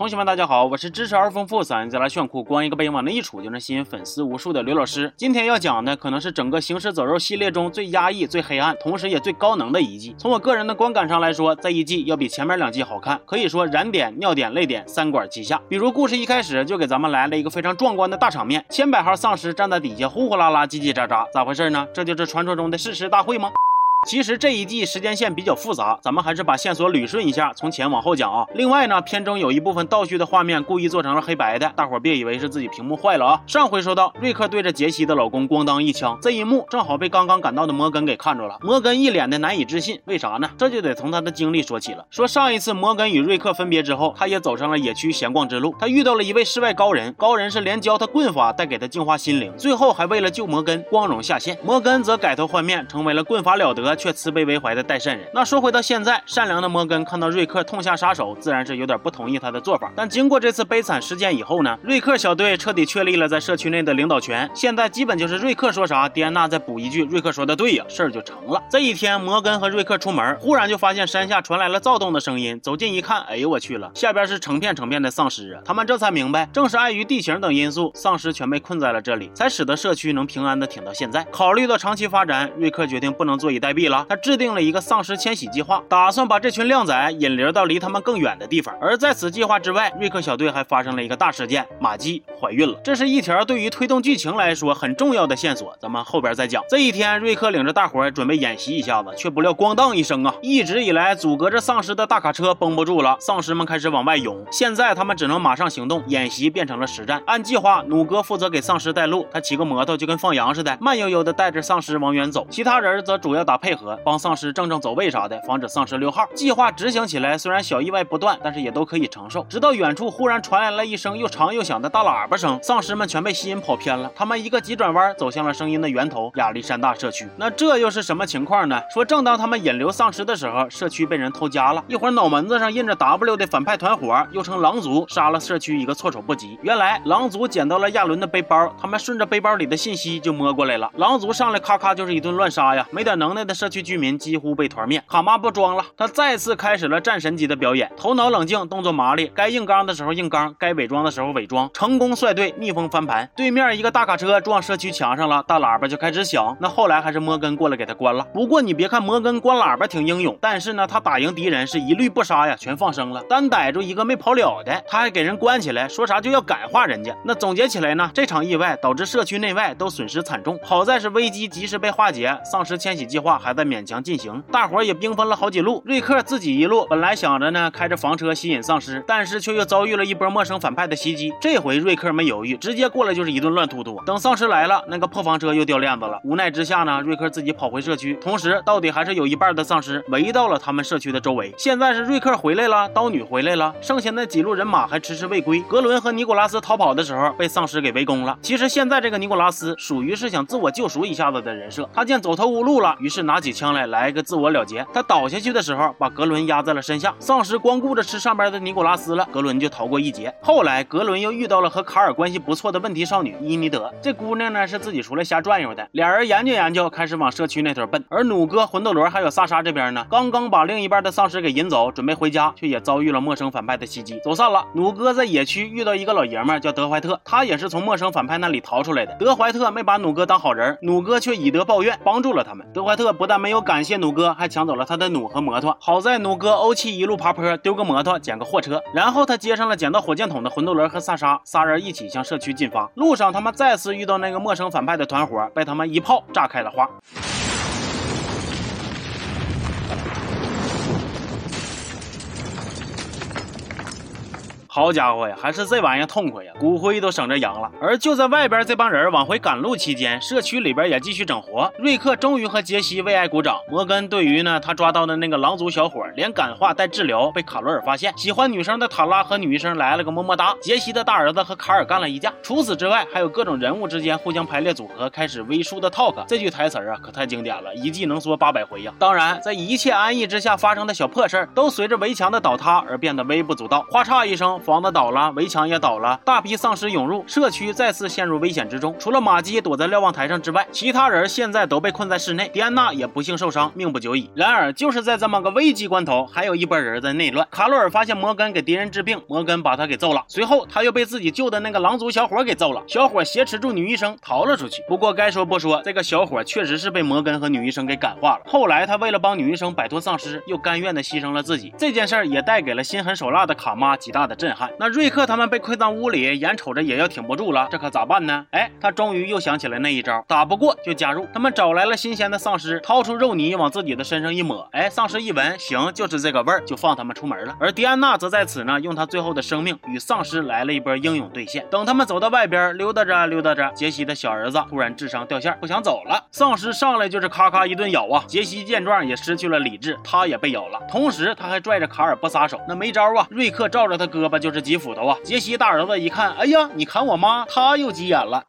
同学们，大家好，我是知识而丰富、嗓音贼拉炫酷、光一个背影往那一杵就能吸引粉丝无数的刘老师。今天要讲的可能是整个《行尸走肉》系列中最压抑、最黑暗，同时也最高能的一季。从我个人的观感上来说，这一季要比前面两季好看，可以说燃点、尿点、泪点三管齐下。比如故事一开始就给咱们来了一个非常壮观的大场面，千百号丧尸站在底下呼呼啦啦、叽叽喳喳，咋回事呢？这就是传说中的誓师大会吗？其实这一季时间线比较复杂，咱们还是把线索捋顺一下，从前往后讲啊。另外呢，片中有一部分倒叙的画面故意做成了黑白的，大伙别以为是自己屏幕坏了啊。上回说到，瑞克对着杰西的老公咣当一枪，这一幕正好被刚刚赶到的摩根给看着了。摩根一脸的难以置信，为啥呢？这就得从他的经历说起了。说上一次摩根与瑞克分别之后，他也走上了野区闲逛之路，他遇到了一位世外高人，高人是连教他棍法，带给他净化心灵，最后还为了救摩根光荣下线。摩根则改头换面，成为了棍法了得却慈悲为怀。的代善人。那说回到现在，善良的摩根看到瑞克痛下杀手，自然是有点不同意他的做法。但经过这次悲惨事件以后呢，瑞克小队彻底确立了在社区内的领导权。现在基本就是瑞克说啥，迪安娜再补一句，瑞克说的对呀，事儿就成了。这一天，摩根和瑞克出门，忽然就发现山下传来了躁动的声音。走近一看，哎呦我去了，下边是成片成片的丧尸啊！他们这才明白，正是碍于地形等因素，丧尸全被困在了这里，才使得社区能平安的挺到现在。考虑到长期发展，瑞克决定不能坐以待毙了，他制定了。一个丧尸迁徙计划，打算把这群靓仔引流到离他们更远的地方。而在此计划之外，瑞克小队还发生了一个大事件：玛姬怀孕了。这是一条对于推动剧情来说很重要的线索，咱们后边再讲。这一天，瑞克领着大伙准备演习一下子，却不料咣当一声啊！一直以来阻隔着丧尸的大卡车绷不住了，丧尸们开始往外涌。现在他们只能马上行动，演习变成了实战。按计划，弩哥负责给丧尸带路，他骑个摩托就跟放羊似的，慢悠悠的带着丧尸往远走。其他人则主要打配配合，帮丧尸。正正走位啥的，防止丧尸溜号。计划执行起来虽然小意外不断，但是也都可以承受。直到远处忽然传来了一声又长又响的大喇叭声，丧尸们全被吸引跑偏了。他们一个急转弯，走向了声音的源头——亚历山大社区。那这又是什么情况呢？说正当他们引流丧尸的时候，社区被人偷家了。一会儿脑门子上印着 W 的反派团伙，又称狼族，杀了社区一个措手不及。原来狼族捡到了亚伦的背包，他们顺着背包里的信息就摸过来了。狼族上来咔咔就是一顿乱杀呀！没点能耐的社区居民几乎。被团灭，卡妈不装了，他再次开始了战神级的表演，头脑冷静，动作麻利，该硬刚的时候硬刚，该伪装的时候伪装，成功率队逆风翻盘。对面一个大卡车撞社区墙上了，大喇叭就开始响。那后来还是摩根过来给他关了。不过你别看摩根关喇叭挺英勇，但是呢，他打赢敌人是一律不杀呀，全放生了，单逮住一个没跑了的，他还给人关起来，说啥就要感化人家。那总结起来呢，这场意外导致社区内外都损失惨重，好在是危机及时被化解，丧尸迁徙计划还还在勉强进行。大伙也兵分了好几路，瑞克自己一路，本来想着呢开着房车吸引丧尸，但是却又遭遇了一波陌生反派的袭击。这回瑞克没犹豫，直接过来就是一顿乱突突。等丧尸来了，那个破房车又掉链子了。无奈之下呢，瑞克自己跑回社区，同时到底还是有一半的丧尸围到了他们社区的周围。现在是瑞克回来了，刀女回来了，剩下那几路人马还迟迟未归。格伦和尼古拉斯逃跑的时候被丧尸给围攻了。其实现在这个尼古拉斯属于是想自我救赎一下子的人设，他见走投无路了，于是拿起枪来来一个自我了。结，他倒下去的时候，把格伦压在了身下。丧尸光顾着吃上边的尼古拉斯了，格伦就逃过一劫。后来，格伦又遇到了和卡尔关系不错的问题少女伊妮德。这姑娘呢，是自己出来瞎转悠的。俩人研究研究，开始往社区那头奔。而弩哥、魂斗罗还有萨莎这边呢，刚刚把另一半的丧尸给引走，准备回家，却也遭遇了陌生反派的袭击，走散了。弩哥在野区遇到一个老爷们，叫德怀特，他也是从陌生反派那里逃出来的。德怀特没把弩哥当好人，弩哥却以德报怨，帮助了他们。德怀特不但没有感谢弩哥，还抢走了他的弩和摩托。好在弩哥欧气一路爬坡，丢个摩托捡个货车，然后他接上了捡到火箭筒的魂斗罗和萨沙，仨人一起向社区进发。路上他们再次遇到那个陌生反派的团伙，被他们一炮炸开了花。好家伙呀，还是这玩意痛快呀，骨灰都省着扬了。而就在外边这帮人往回赶路期间，社区里边也继续整活。瑞克终于和杰西为爱鼓掌。摩根对于呢他抓到的那个狼族小伙，连感化带治疗，被卡罗尔发现。喜欢女生的塔拉和女医生来了个么么哒。杰西的大儿子和卡尔干了一架。除此之外，还有各种人物之间互相排列组合，开始微术的 talk。这句台词啊，可太经典了，一季能说八百回呀。当然，在一切安逸之下发生的小破事，都随着围墙的倒塌而变得微不足道。哗嚓一声。房子倒了，围墙也倒了，大批丧尸涌入社区，再次陷入危险之中。除了玛姬躲在瞭望台上之外，其他人现在都被困在室内。迪安娜也不幸受伤，命不久矣。然而，就是在这么个危急关头，还有一波人在内乱。卡洛尔发现摩根给敌人治病，摩根把他给揍了。随后，他又被自己救的那个狼族小伙给揍了。小伙挟持住女医生逃了出去。不过该说不说，这个小伙确实是被摩根和女医生给感化了。后来，他为了帮女医生摆脱丧尸，又甘愿的牺牲了自己。这件事也带给了心狠手辣的卡妈极大的震。那瑞克他们被困在屋里，眼瞅着也要挺不住了，这可咋办呢？哎，他终于又想起来那一招，打不过就加入。他们找来了新鲜的丧尸，掏出肉泥往自己的身上一抹，哎，丧尸一闻，行，就是这个味儿，就放他们出门了。而迪安娜则在此呢，用她最后的生命与丧尸来了一波英勇对线。等他们走到外边，溜达着溜达着，杰西的小儿子突然智商掉线，不想走了。丧尸上来就是咔咔一顿咬啊！杰西见状也失去了理智，他也被咬了。同时他还拽着卡尔不撒手，那没招啊！瑞克照着他胳膊就是几斧头啊！杰西大儿子一看，哎呀，你砍我妈，他又急眼了。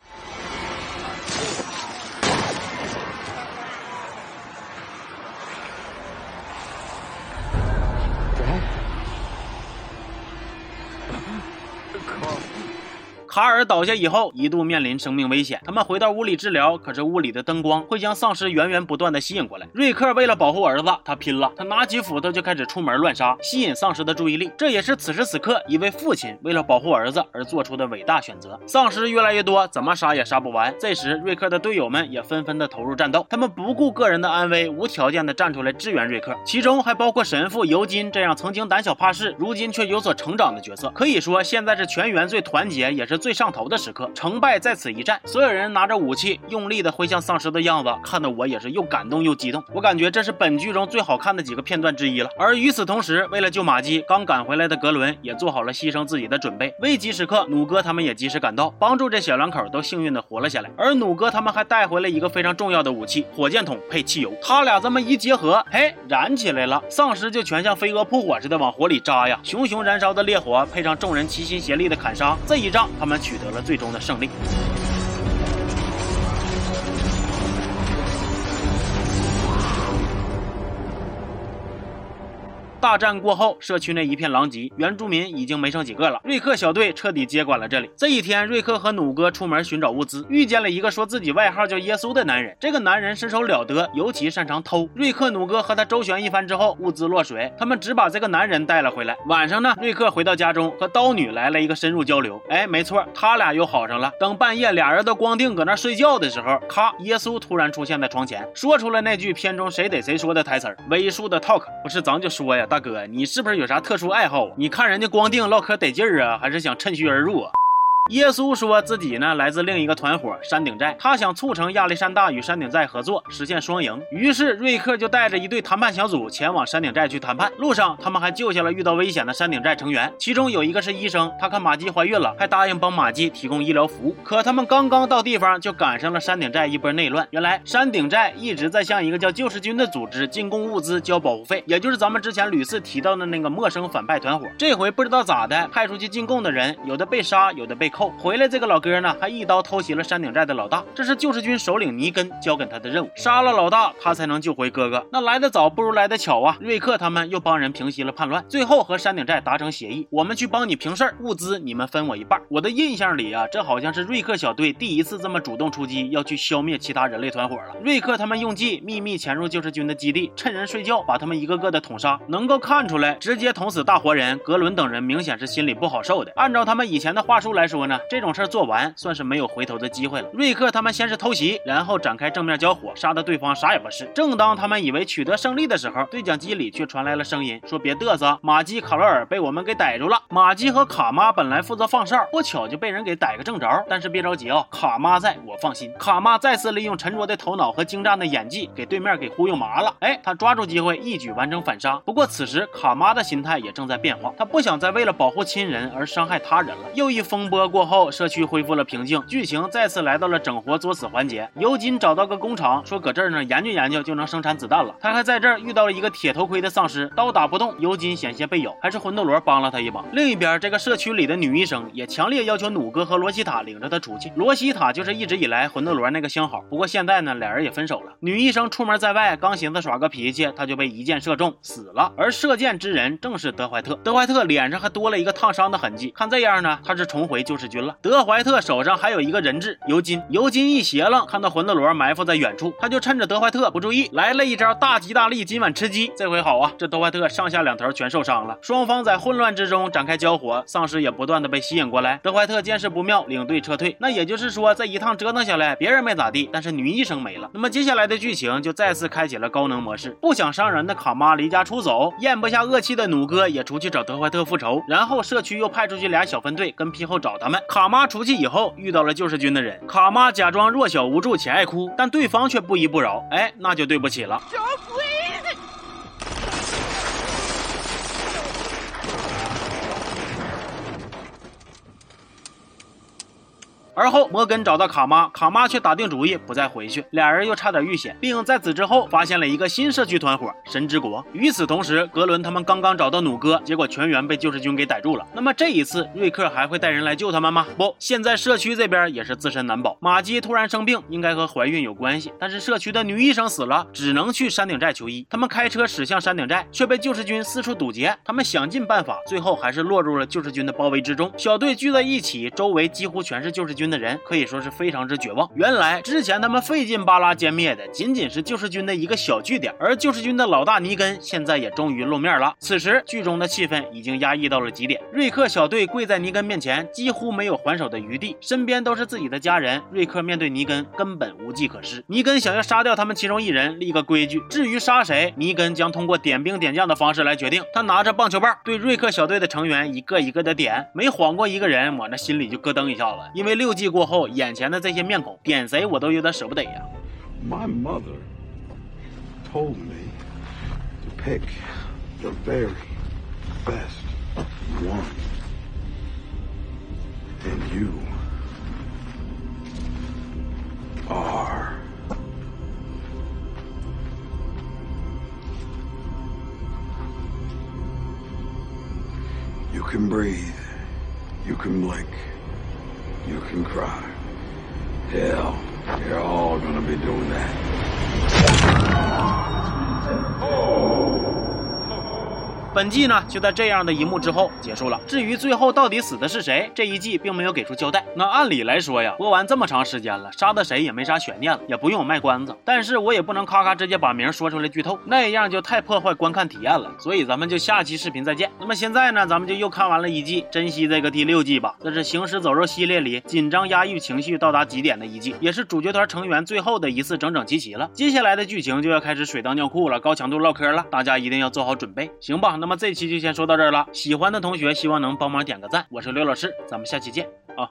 卡尔倒下以后，一度面临生命危险。他们回到屋里治疗，可是屋里的灯光会将丧尸源源不断的吸引过来。瑞克为了保护儿子，他拼了，他拿起斧头就开始出门乱杀，吸引丧尸的注意力。这也是此时此刻一位父亲为了保护儿子而做出的伟大选择。丧尸越来越多，怎么杀也杀不完。这时，瑞克的队友们也纷纷的投入战斗，他们不顾个人的安危，无条件的站出来支援瑞克。其中还包括神父尤金这样曾经胆小怕事，如今却有所成长的角色。可以说，现在是全员最团结，也是。最上头的时刻，成败在此一战。所有人拿着武器，用力的挥向丧尸的样子，看得我也是又感动又激动。我感觉这是本剧中最好看的几个片段之一了。而与此同时，为了救玛姬，刚赶回来的格伦也做好了牺牲自己的准备。危急时刻，弩哥他们也及时赶到，帮助这小两口都幸运的活了下来。而弩哥他们还带回了一个非常重要的武器——火箭筒配汽油。他俩这么一结合，嘿，燃起来了，丧尸就全像飞蛾扑火似的往火里扎呀！熊熊燃烧的烈火，配上众人齐心协力的砍杀，这一仗他们。们取得了最终的胜利。大战过后，社区内一片狼藉，原住民已经没剩几个了。瑞克小队彻底接管了这里。这一天，瑞克和弩哥出门寻找物资，遇见了一个说自己外号叫耶稣的男人。这个男人身手了得，尤其擅长偷。瑞克、弩哥和他周旋一番之后，物资落水，他们只把这个男人带了回来。晚上呢，瑞克回到家中，和刀女来了一个深入交流。哎，没错，他俩又好上了。等半夜俩人都光腚搁那睡觉的时候，咔，耶稣突然出现在床前，说出了那句片中谁逮谁说的台词儿：“为数的 talk，不是咱就说呀。”大哥，你是不是有啥特殊爱好？你看人家光腚唠嗑得劲儿啊，还是想趁虚而入啊？耶稣说自己呢来自另一个团伙山顶寨，他想促成亚历山大与山顶寨合作，实现双赢。于是瑞克就带着一队谈判小组前往山顶寨去谈判。路上，他们还救下了遇到危险的山顶寨成员，其中有一个是医生，他看玛姬怀孕了，还答应帮玛姬提供医疗服务。可他们刚刚到地方，就赶上了山顶寨一波内乱。原来山顶寨一直在向一个叫救世军的组织进贡物资、交保护费，也就是咱们之前屡次提到的那个陌生反派团伙。这回不知道咋的，派出去进贡的人，有的被杀，有的被。扣后回来，这个老哥呢，还一刀偷袭了山顶寨的老大。这是救世军首领尼根交给他的任务，杀了老大，他才能救回哥哥。那来的早不如来的巧啊！瑞克他们又帮人平息了叛乱，最后和山顶寨达成协议，我们去帮你平事儿，物资你们分我一半。我的印象里啊，这好像是瑞克小队第一次这么主动出击，要去消灭其他人类团伙了。瑞克他们用计秘密潜入救世军的基地，趁人睡觉把他们一个个的捅杀。能够看出来，直接捅死大活人，格伦等人明显是心里不好受的。按照他们以前的话术来说。说呢，这种事儿做完，算是没有回头的机会了。瑞克他们先是偷袭，然后展开正面交火，杀的对方啥也不是。正当他们以为取得胜利的时候，对讲机里却传来了声音，说别嘚瑟，玛姬、卡罗尔被我们给逮住了。玛姬和卡妈本来负责放哨，不巧就被人给逮个正着。但是别着急啊，卡妈在我放心。卡妈再次利用沉着的头脑和精湛的演技，给对面给忽悠麻了。哎，他抓住机会，一举完成反杀。不过此时卡妈的心态也正在变化，她不想再为了保护亲人而伤害他人了。又一风波。过后，社区恢复了平静，剧情再次来到了整活作死环节。尤金找到个工厂，说搁这儿呢研究研究就能生产子弹了。他还在这儿遇到了一个铁头盔的丧尸，刀打不动，尤金险些被咬，还是魂斗罗帮了他一把。另一边，这个社区里的女医生也强烈要求弩哥和罗西塔领着他出去。罗西塔就是一直以来魂斗罗那个相好，不过现在呢，俩人也分手了。女医生出门在外，刚寻思耍个脾气，他就被一箭射中死了。而射箭之人正是德怀特。德怀特脸上还多了一个烫伤的痕迹，看这样呢，他是重回救世军了。德怀特手上还有一个人质尤金。尤金一邪愣，看到魂斗罗埋伏在远处，他就趁着德怀特不注意，来了一招大吉大利，今晚吃鸡。这回好啊，这德怀特上下两头全受伤了。双方在混乱之中展开交火，丧尸也不断的被吸引过来。德怀特见势不妙，领队撤退。那也就是说，这一趟折腾下来，别人没咋地，但是女医生没了。那么接下来的剧情就再次开启了高能模式。不想伤人的卡妈离家出走，咽不下恶气的弩哥也出去找德怀特复仇。然后社区又派出去俩小分队跟屁后找他们。卡妈出去以后遇到了救世军的人，卡妈假装弱小无助且爱哭，但对方却不依不饶。哎，那就对不起了。而后，摩根找到卡妈，卡妈却打定主意不再回去，俩人又差点遇险，并在此之后发现了一个新社区团伙——神之国。与此同时，格伦他们刚刚找到弩哥，结果全员被救世军给逮住了。那么这一次，瑞克还会带人来救他们吗？不，现在社区这边也是自身难保。玛姬突然生病，应该和怀孕有关系，但是社区的女医生死了，只能去山顶寨求医。他们开车驶向山顶寨，却被救世军四处堵截。他们想尽办法，最后还是落入了救世军的包围之中。小队聚在一起，周围几乎全是救世军。军的人可以说是非常之绝望。原来之前他们费劲巴拉歼灭的仅仅是救世军的一个小据点，而救世军的老大尼根现在也终于露面了。此时剧中的气氛已经压抑到了极点，瑞克小队跪在尼根面前，几乎没有还手的余地，身边都是自己的家人。瑞克面对尼根根本无计可施，尼根想要杀掉他们其中一人，立个规矩。至于杀谁，尼根将通过点兵点将的方式来决定。他拿着棒球棒对瑞克小队的成员一个一个的点，每晃过一个人，我那心里就咯噔一下子，因为六。六季过后，眼前的这些面孔，点谁我都有点舍不得呀。My mother told me to pick the very best one, and you are. You can breathe. You can blink. you can cry. Hell, you're all gonna be doing that. Oh. 本季呢，就在这样的一幕之后结束了。至于最后到底死的是谁，这一季并没有给出交代。那按理来说呀，播完这么长时间了，杀的谁也没啥悬念了，也不用卖关子。但是我也不能咔咔直接把名说出来剧透，那样就太破坏观看体验了。所以咱们就下期视频再见。那么现在呢，咱们就又看完了一季，珍惜这个第六季吧。这是行尸走肉系列里紧张压抑情绪到达极点的一季，也是主角团成员最后的一次整整齐齐了。接下来的剧情就要开始水当尿裤了，高强度唠嗑了，大家一定要做好准备，行吧？那么这期就先说到这儿了，喜欢的同学希望能帮忙点个赞。我是刘老师，咱们下期见啊。